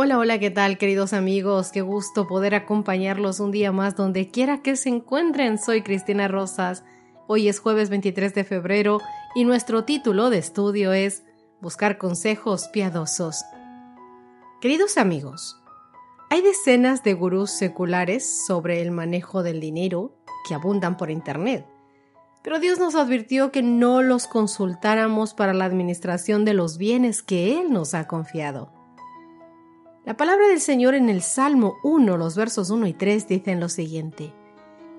Hola, hola, ¿qué tal queridos amigos? Qué gusto poder acompañarlos un día más donde quiera que se encuentren. Soy Cristina Rosas. Hoy es jueves 23 de febrero y nuestro título de estudio es Buscar consejos piadosos. Queridos amigos, hay decenas de gurús seculares sobre el manejo del dinero que abundan por Internet. Pero Dios nos advirtió que no los consultáramos para la administración de los bienes que Él nos ha confiado. La palabra del Señor en el Salmo 1, los versos 1 y 3 dicen lo siguiente,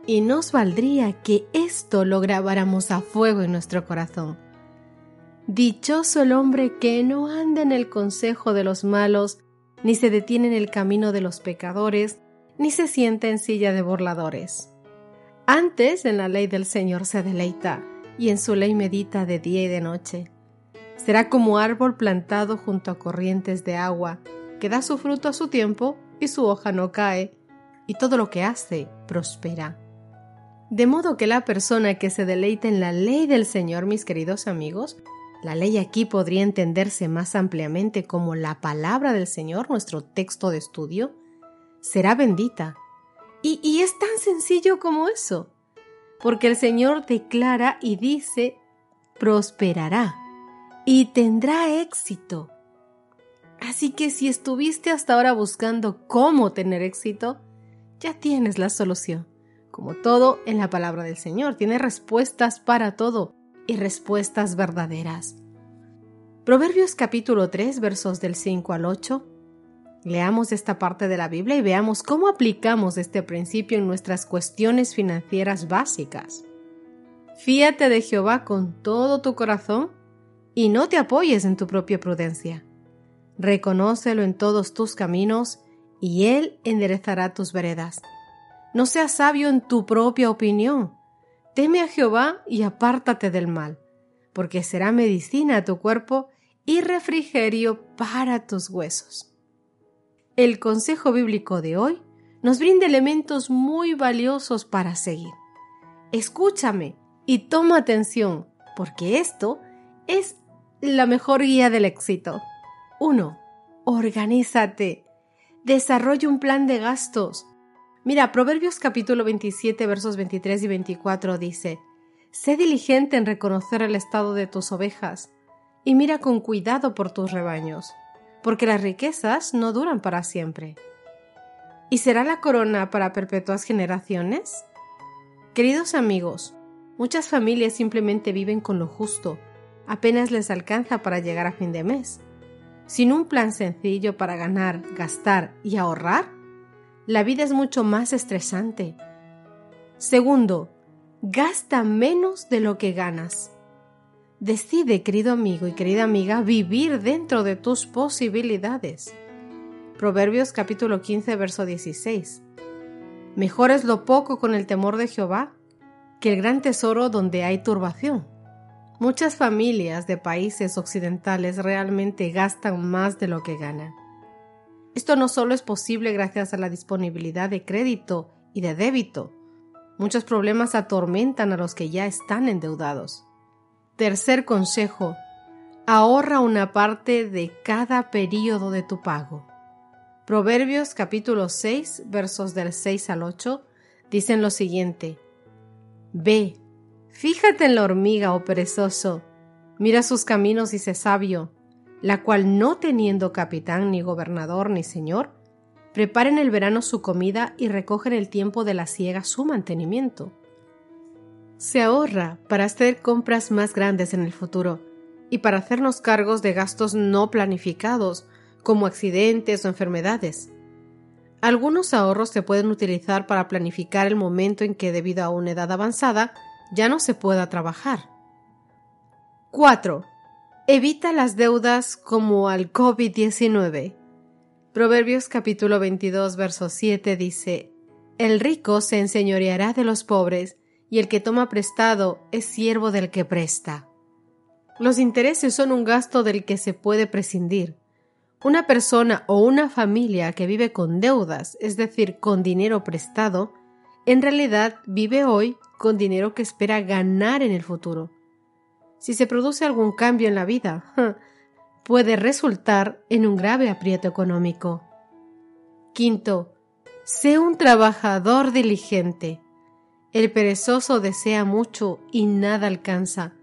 y nos valdría que esto lo grabáramos a fuego en nuestro corazón. Dichoso el hombre que no anda en el consejo de los malos, ni se detiene en el camino de los pecadores, ni se sienta en silla de burladores. Antes en la ley del Señor se deleita, y en su ley medita de día y de noche. Será como árbol plantado junto a corrientes de agua, que da su fruto a su tiempo y su hoja no cae, y todo lo que hace prospera. De modo que la persona que se deleita en la ley del Señor, mis queridos amigos, la ley aquí podría entenderse más ampliamente como la palabra del Señor, nuestro texto de estudio, será bendita. Y, y es tan sencillo como eso, porque el Señor declara y dice, prosperará y tendrá éxito. Así que si estuviste hasta ahora buscando cómo tener éxito, ya tienes la solución. Como todo en la palabra del Señor, tiene respuestas para todo y respuestas verdaderas. Proverbios capítulo 3 versos del 5 al 8. Leamos esta parte de la Biblia y veamos cómo aplicamos este principio en nuestras cuestiones financieras básicas. Fíate de Jehová con todo tu corazón y no te apoyes en tu propia prudencia reconócelo en todos tus caminos, y Él enderezará tus veredas. No seas sabio en tu propia opinión. Teme a Jehová y apártate del mal, porque será medicina a tu cuerpo y refrigerio para tus huesos. El consejo bíblico de hoy nos brinda elementos muy valiosos para seguir. Escúchame y toma atención, porque esto es la mejor guía del éxito. 1. Organízate. Desarrolla un plan de gastos. Mira, Proverbios capítulo 27 versos 23 y 24 dice, Sé diligente en reconocer el estado de tus ovejas y mira con cuidado por tus rebaños, porque las riquezas no duran para siempre. ¿Y será la corona para perpetuas generaciones? Queridos amigos, muchas familias simplemente viven con lo justo, apenas les alcanza para llegar a fin de mes. Sin un plan sencillo para ganar, gastar y ahorrar, la vida es mucho más estresante. Segundo, gasta menos de lo que ganas. Decide, querido amigo y querida amiga, vivir dentro de tus posibilidades. Proverbios capítulo 15, verso 16. Mejor es lo poco con el temor de Jehová que el gran tesoro donde hay turbación. Muchas familias de países occidentales realmente gastan más de lo que ganan. Esto no solo es posible gracias a la disponibilidad de crédito y de débito, muchos problemas atormentan a los que ya están endeudados. Tercer consejo, ahorra una parte de cada periodo de tu pago. Proverbios capítulo 6 versos del 6 al 8 dicen lo siguiente, Ve, Fíjate en la hormiga, oh perezoso, mira sus caminos y sé sabio, la cual no teniendo capitán ni gobernador ni señor, prepara en el verano su comida y recoge en el tiempo de la siega su mantenimiento. Se ahorra para hacer compras más grandes en el futuro y para hacernos cargos de gastos no planificados, como accidentes o enfermedades. Algunos ahorros se pueden utilizar para planificar el momento en que, debido a una edad avanzada, ya no se pueda trabajar. 4. Evita las deudas como al COVID-19. Proverbios capítulo 22, verso 7 dice, El rico se enseñoreará de los pobres, y el que toma prestado es siervo del que presta. Los intereses son un gasto del que se puede prescindir. Una persona o una familia que vive con deudas, es decir, con dinero prestado, en realidad vive hoy con dinero que espera ganar en el futuro. Si se produce algún cambio en la vida, puede resultar en un grave aprieto económico. Quinto, sé un trabajador diligente. El perezoso desea mucho y nada alcanza.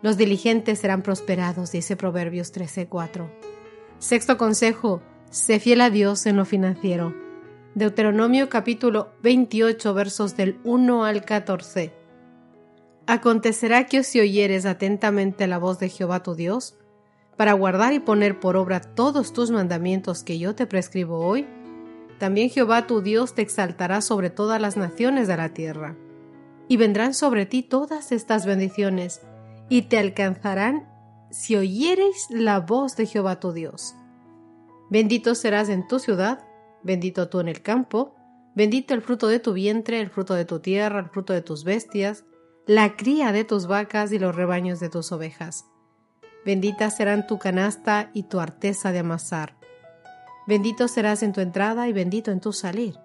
Los diligentes serán prosperados, dice Proverbios 13:4. Sexto consejo, sé fiel a Dios en lo financiero. Deuteronomio capítulo 28 versos del 1 al 14. Acontecerá que si oyeres atentamente la voz de Jehová tu Dios, para guardar y poner por obra todos tus mandamientos que yo te prescribo hoy, también Jehová tu Dios te exaltará sobre todas las naciones de la tierra. Y vendrán sobre ti todas estas bendiciones, y te alcanzarán si oyereis la voz de Jehová tu Dios. Bendito serás en tu ciudad, bendito tú en el campo, bendito el fruto de tu vientre, el fruto de tu tierra, el fruto de tus bestias, la cría de tus vacas y los rebaños de tus ovejas. Benditas serán tu canasta y tu arteza de amasar. Bendito serás en tu entrada y bendito en tu salir.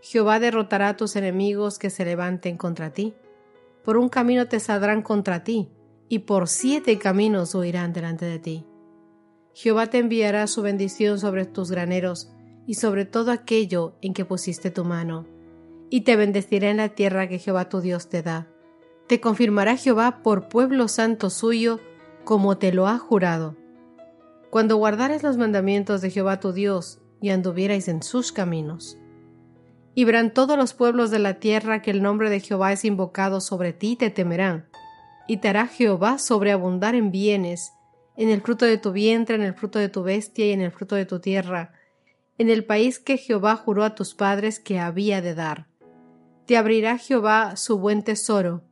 Jehová derrotará a tus enemigos que se levanten contra ti. Por un camino te saldrán contra ti, y por siete caminos huirán delante de ti. Jehová te enviará su bendición sobre tus graneros y sobre todo aquello en que pusiste tu mano, y te bendecirá en la tierra que Jehová tu Dios te da. Te confirmará Jehová por pueblo santo suyo, como te lo ha jurado. Cuando guardares los mandamientos de Jehová tu Dios y anduvierais en sus caminos. Y verán todos los pueblos de la tierra que el nombre de Jehová es invocado sobre ti y te temerán. Y te hará Jehová sobreabundar en bienes, en el fruto de tu vientre, en el fruto de tu bestia y en el fruto de tu tierra, en el país que Jehová juró a tus padres que había de dar. Te abrirá Jehová su buen tesoro,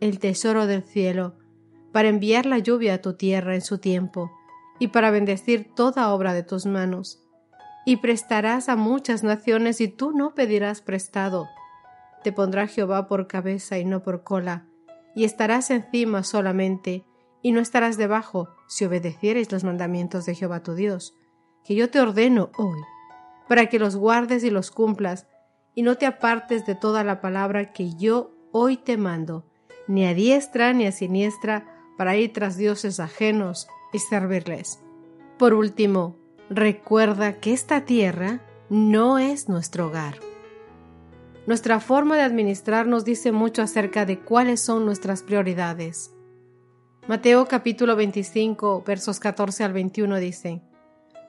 el tesoro del cielo, para enviar la lluvia a tu tierra en su tiempo, y para bendecir toda obra de tus manos. Y prestarás a muchas naciones y tú no pedirás prestado. Te pondrá Jehová por cabeza y no por cola, y estarás encima solamente, y no estarás debajo, si obedecieres los mandamientos de Jehová tu Dios, que yo te ordeno hoy, para que los guardes y los cumplas, y no te apartes de toda la palabra que yo hoy te mando, ni a diestra ni a siniestra, para ir tras dioses ajenos y servirles. Por último, recuerda que esta tierra no es nuestro hogar. Nuestra forma de administrarnos dice mucho acerca de cuáles son nuestras prioridades. Mateo capítulo 25 versos 14 al 21 dice,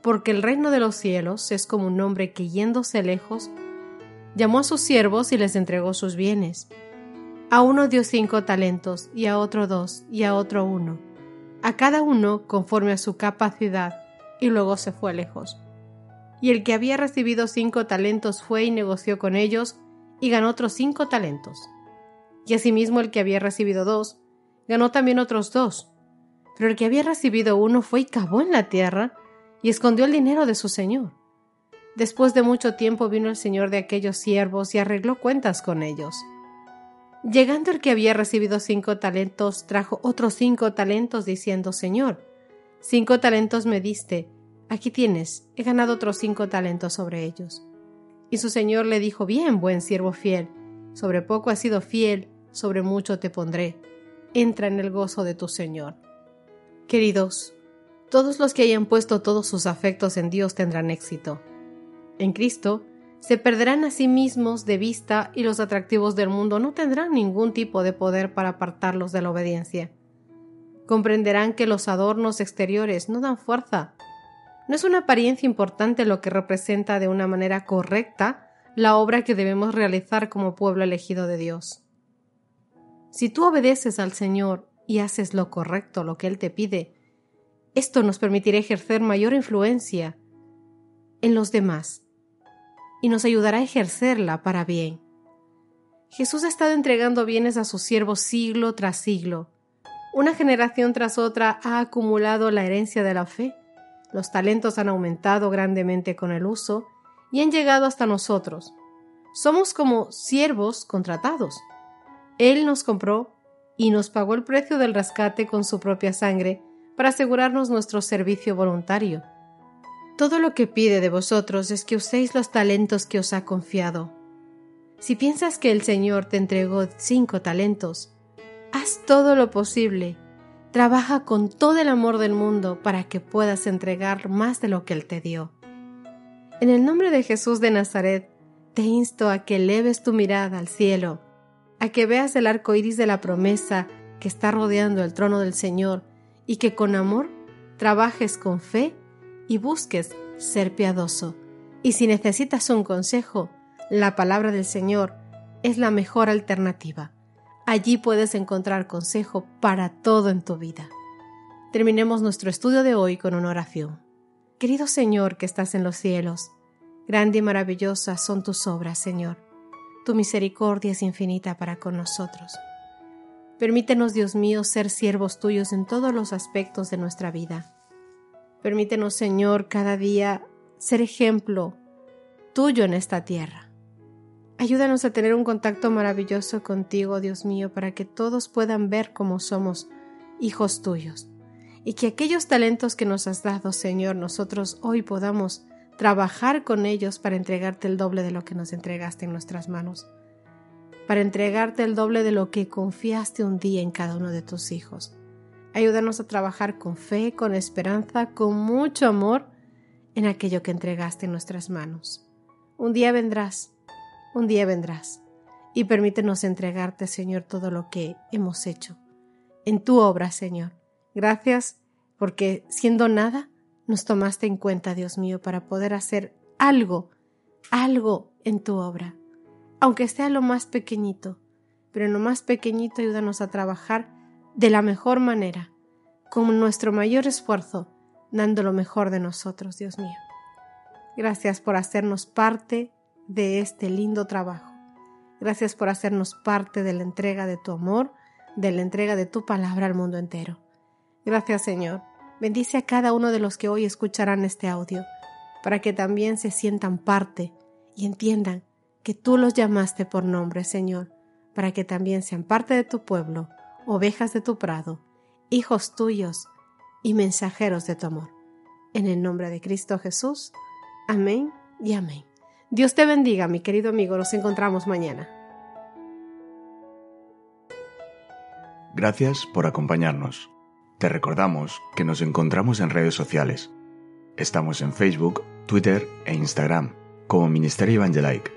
Porque el reino de los cielos es como un hombre que yéndose lejos, llamó a sus siervos y les entregó sus bienes. A uno dio cinco talentos, y a otro dos, y a otro uno, a cada uno conforme a su capacidad, y luego se fue lejos. Y el que había recibido cinco talentos fue y negoció con ellos, y ganó otros cinco talentos. Y asimismo el que había recibido dos, ganó también otros dos. Pero el que había recibido uno fue y cavó en la tierra, y escondió el dinero de su señor. Después de mucho tiempo vino el señor de aquellos siervos y arregló cuentas con ellos. Llegando el que había recibido cinco talentos, trajo otros cinco talentos, diciendo, Señor, cinco talentos me diste, aquí tienes, he ganado otros cinco talentos sobre ellos. Y su señor le dijo, Bien, buen siervo fiel, sobre poco has sido fiel, sobre mucho te pondré. Entra en el gozo de tu Señor. Queridos, todos los que hayan puesto todos sus afectos en Dios tendrán éxito. En Cristo, se perderán a sí mismos de vista y los atractivos del mundo no tendrán ningún tipo de poder para apartarlos de la obediencia. Comprenderán que los adornos exteriores no dan fuerza. No es una apariencia importante lo que representa de una manera correcta la obra que debemos realizar como pueblo elegido de Dios. Si tú obedeces al Señor y haces lo correcto, lo que Él te pide, esto nos permitirá ejercer mayor influencia en los demás y nos ayudará a ejercerla para bien. Jesús ha estado entregando bienes a sus siervos siglo tras siglo. Una generación tras otra ha acumulado la herencia de la fe. Los talentos han aumentado grandemente con el uso y han llegado hasta nosotros. Somos como siervos contratados. Él nos compró y nos pagó el precio del rescate con su propia sangre para asegurarnos nuestro servicio voluntario. Todo lo que pide de vosotros es que uséis los talentos que os ha confiado. Si piensas que el Señor te entregó cinco talentos, haz todo lo posible. Trabaja con todo el amor del mundo para que puedas entregar más de lo que Él te dio. En el nombre de Jesús de Nazaret, te insto a que eleves tu mirada al cielo, a que veas el arco iris de la promesa que está rodeando el trono del Señor y que con amor trabajes con fe y busques ser piadoso. Y si necesitas un consejo, la palabra del Señor es la mejor alternativa. Allí puedes encontrar consejo para todo en tu vida. Terminemos nuestro estudio de hoy con una oración. Querido Señor que estás en los cielos, grande y maravillosa son tus obras, Señor. Tu misericordia es infinita para con nosotros. Permítenos, Dios mío, ser siervos tuyos en todos los aspectos de nuestra vida. Permítenos, Señor, cada día ser ejemplo tuyo en esta tierra. Ayúdanos a tener un contacto maravilloso contigo, Dios mío, para que todos puedan ver cómo somos hijos tuyos. Y que aquellos talentos que nos has dado, Señor, nosotros hoy podamos trabajar con ellos para entregarte el doble de lo que nos entregaste en nuestras manos, para entregarte el doble de lo que confiaste un día en cada uno de tus hijos. Ayúdanos a trabajar con fe, con esperanza, con mucho amor en aquello que entregaste en nuestras manos. Un día vendrás, un día vendrás, y permítenos entregarte, Señor, todo lo que hemos hecho en tu obra, Señor. Gracias porque siendo nada, nos tomaste en cuenta, Dios mío, para poder hacer algo, algo en tu obra, aunque sea lo más pequeñito, pero en lo más pequeñito ayúdanos a trabajar de la mejor manera, con nuestro mayor esfuerzo, dando lo mejor de nosotros, Dios mío. Gracias por hacernos parte de este lindo trabajo. Gracias por hacernos parte de la entrega de tu amor, de la entrega de tu palabra al mundo entero. Gracias, Señor. Bendice a cada uno de los que hoy escucharán este audio, para que también se sientan parte y entiendan que tú los llamaste por nombre, Señor, para que también sean parte de tu pueblo ovejas de tu prado, hijos tuyos y mensajeros de tu amor. En el nombre de Cristo Jesús. Amén y amén. Dios te bendiga, mi querido amigo. Nos encontramos mañana. Gracias por acompañarnos. Te recordamos que nos encontramos en redes sociales. Estamos en Facebook, Twitter e Instagram como Ministerio Evangelique.